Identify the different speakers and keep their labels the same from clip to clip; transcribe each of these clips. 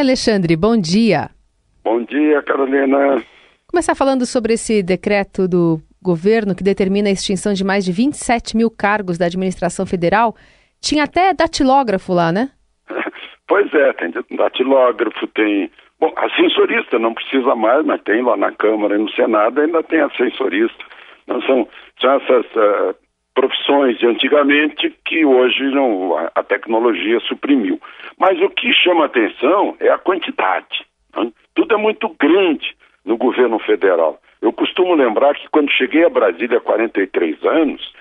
Speaker 1: Alexandre, bom dia.
Speaker 2: Bom dia, Carolina.
Speaker 1: Começar falando sobre esse decreto do governo que determina a extinção de mais de 27 mil cargos da administração federal. Tinha até datilógrafo lá, né?
Speaker 2: Pois é, tem datilógrafo, tem. Bom, ascensorista não precisa mais, mas tem lá na Câmara e no Senado ainda tem ascensorista. Não são, são essas uh, profissões de antigamente que hoje não, a, tecnologia suprimiu. Mas o que chama atenção é a quantidade. Né? Tudo é muito grande no governo federal. Eu costumo lembrar que quando cheguei a Brasília há 43 anos,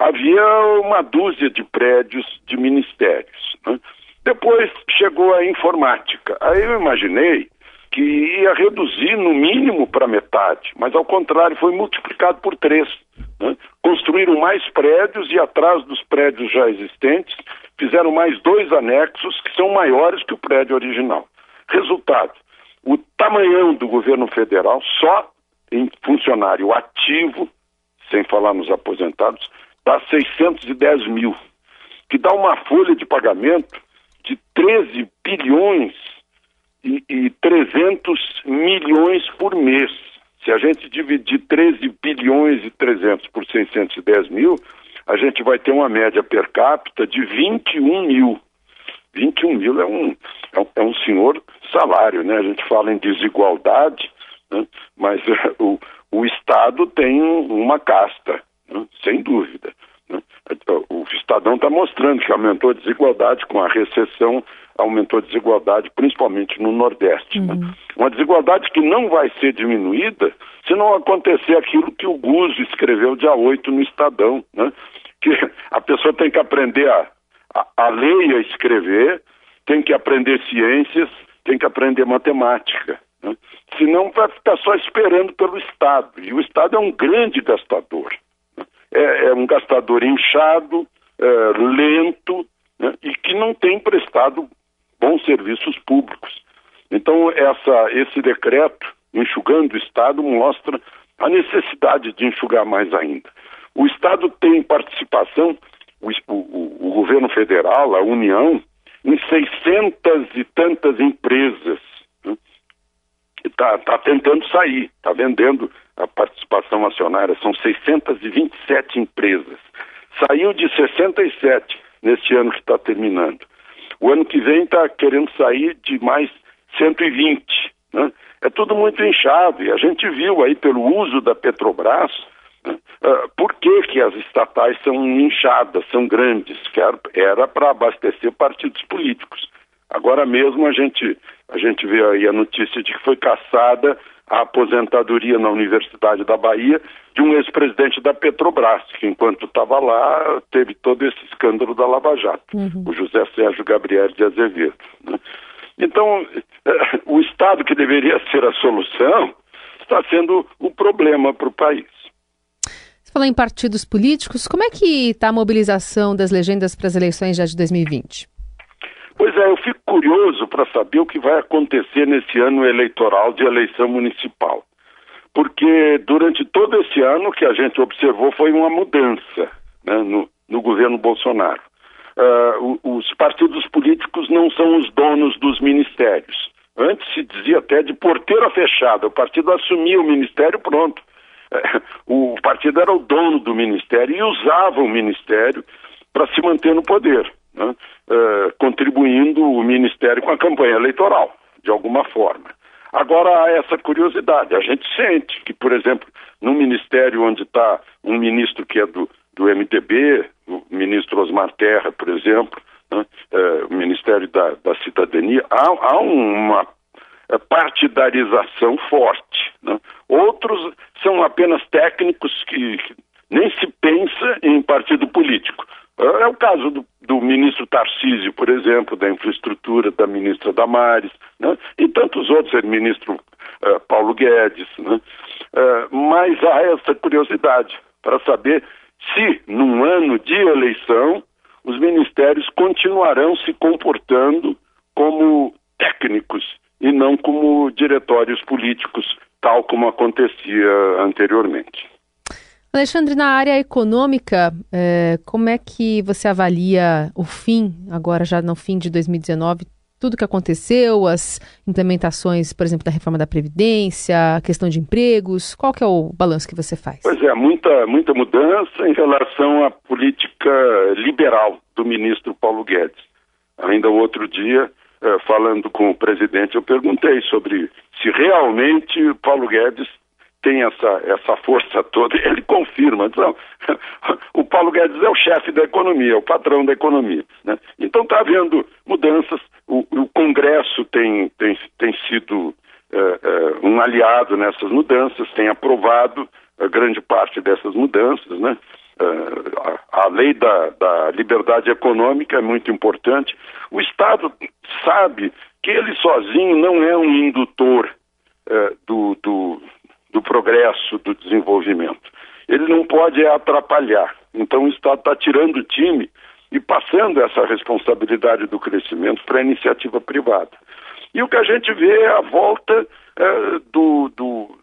Speaker 2: havia uma dúzia de prédios de ministérios. Né? Depois chegou a informática. Aí eu imaginei que ia reduzir no mínimo para metade, mas ao contrário, foi multiplicado por três. Né? Construíram mais prédios e atrás dos prédios já existentes fizeram mais dois anexos que são maiores que o prédio original. Resultado: o tamanhão do governo federal, só em funcionário ativo, sem falar nos aposentados, dá 610 mil, que dá uma folha de pagamento de 13 bilhões e, e 300 milhões por mês. Se a gente dividir 13 bilhões e 300 por 610 mil, a gente vai ter uma média per capita de 21 mil. 21 mil é um, é um, é um senhor salário, né? A gente fala em desigualdade, né? mas o, o Estado tem uma casta, né? sem dúvida. Né? O Estadão está mostrando que aumentou a desigualdade com a recessão, aumentou a desigualdade principalmente no Nordeste. Né? Uhum. Né? Uma desigualdade que não vai ser diminuída se não acontecer aquilo que o Guzzo escreveu dia 8 no Estadão, né? que a pessoa tem que aprender a, a, a ler e a escrever, tem que aprender ciências, tem que aprender matemática. Né? Senão vai ficar só esperando pelo Estado. E o Estado é um grande gastador. Né? É, é, um gastador inchado, é, lento né? e que não tem prestado bons serviços públicos. Então, essa, esse decreto, enxugando o Estado, mostra a necessidade de enxugar mais ainda. O Estado tem participação, o, o, o governo federal, a União, em 600 e tantas empresas. Está né? tá tentando sair, está vendendo a participação acionária, são 627 empresas. Saiu de 67 neste ano que está terminando. O ano que vem está querendo sair de mais 120. Né? É tudo muito inchado e a gente viu aí pelo uso da Petrobras Uh, por que, que as estatais são inchadas, são grandes? Era para abastecer partidos políticos. Agora mesmo a gente, a gente vê aí a notícia de que foi caçada a aposentadoria na Universidade da Bahia de um ex-presidente da Petrobras, que enquanto estava lá teve todo esse escândalo da Lava Jato, uhum. o José Sérgio Gabriel de Azevedo. Né? Então, eh, o Estado que deveria ser a solução está sendo o problema para o país.
Speaker 1: Você falou em partidos políticos, como é que está a mobilização das legendas para as eleições já de 2020?
Speaker 2: Pois é, eu fico curioso para saber o que vai acontecer nesse ano eleitoral de eleição municipal. Porque durante todo esse ano o que a gente observou foi uma mudança né, no, no, governo Bolsonaro. Uh, os partidos políticos não são os donos dos ministérios. Antes se dizia até de porteira fechada, o partido assumia o ministério, pronto. o partido era o dono do ministério e usava o ministério para se manter no poder, né? uh, contribuindo o ministério com a campanha eleitoral, de alguma forma. Agora há essa curiosidade, a gente sente que, por exemplo, no ministério onde está um ministro que é do, do MDB, o ministro Osmar Terra, por exemplo, né? uh, o Ministério da, da Cidadania, há, há uma partidarização forte. Né? Outros são apenas técnicos que, que, nem se pensa em partido político. É o caso do, do, ministro Tarcísio, por exemplo, da infraestrutura, da ministra Damares, né? e tantos outros, o ministro uh, Paulo Guedes. Né? Uh, mas há essa curiosidade para saber se, num ano de eleição, os ministérios continuarão se comportando como técnicos e não como diretórios políticos, tal como acontecia anteriormente.
Speaker 1: Alexandre, na área econômica, é, como é que você avalia o fim, agora já no fim de 2019, tudo que aconteceu, as implementações, por exemplo, da reforma da Previdência, a questão de empregos? Qual que é o balanço que você faz?
Speaker 2: Pois é, muita, muita mudança em relação à política liberal do ministro Paulo Guedes. Ainda outro dia, eh, falando com o presidente, eu perguntei sobre se realmente Paulo Guedes tem essa, essa força toda, ele confirma. Então, o Paulo Guedes é o chefe da economia, é o patrão da economia. Né? Então está havendo mudanças, o, o, Congresso tem, tem, tem sido é, é, um aliado nessas mudanças, tem aprovado grande parte dessas mudanças. Né? É, a, a, lei da, da liberdade econômica é muito importante. O Estado sabe que ele sozinho não é um indutor do, do do progresso, do desenvolvimento. Ele não pode atrapalhar. Então o Estado está tirando o time e passando essa responsabilidade do crescimento para a iniciativa privada. E o que a gente vê é a volta é, do, do,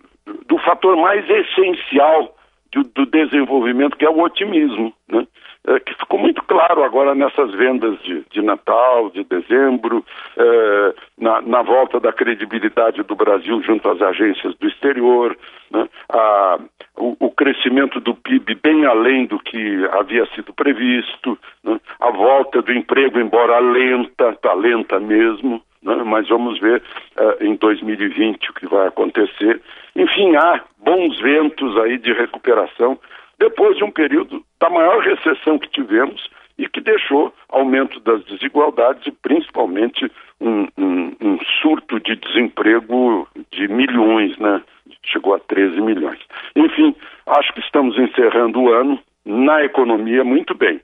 Speaker 2: do fator mais essencial do, do desenvolvimento, que é o otimismo, né? É, que ficou muito claro agora nessas vendas de, de Natal, de dezembro, é, na, na, volta da credibilidade do Brasil junto às agências do exterior, né? a, o, o, crescimento do PIB bem além do que havia sido previsto, né? a volta do emprego, embora lenta, está lenta mesmo, né? mas vamos ver uh, em 2020 o que vai acontecer. Enfim, há bons ventos aí de recuperação depois de um período da maior recessão que tivemos e que deixou aumento das desigualdades e principalmente um, um, um surto de desemprego de milhões, né? Chegou a 13 milhões. Enfim, acho que estamos encerrando o ano na economia muito bem.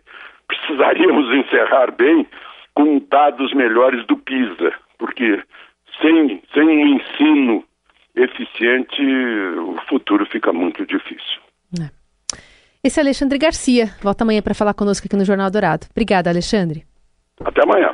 Speaker 2: Precisaríamos encerrar bem com dados melhores do PISA, porque sem, sem um ensino eficiente, o futuro fica muito difícil.
Speaker 1: Esse é Alexandre Garcia. Volta amanhã para falar conosco aqui no Jornal Dourado. Obrigada, Alexandre.
Speaker 2: Até amanhã.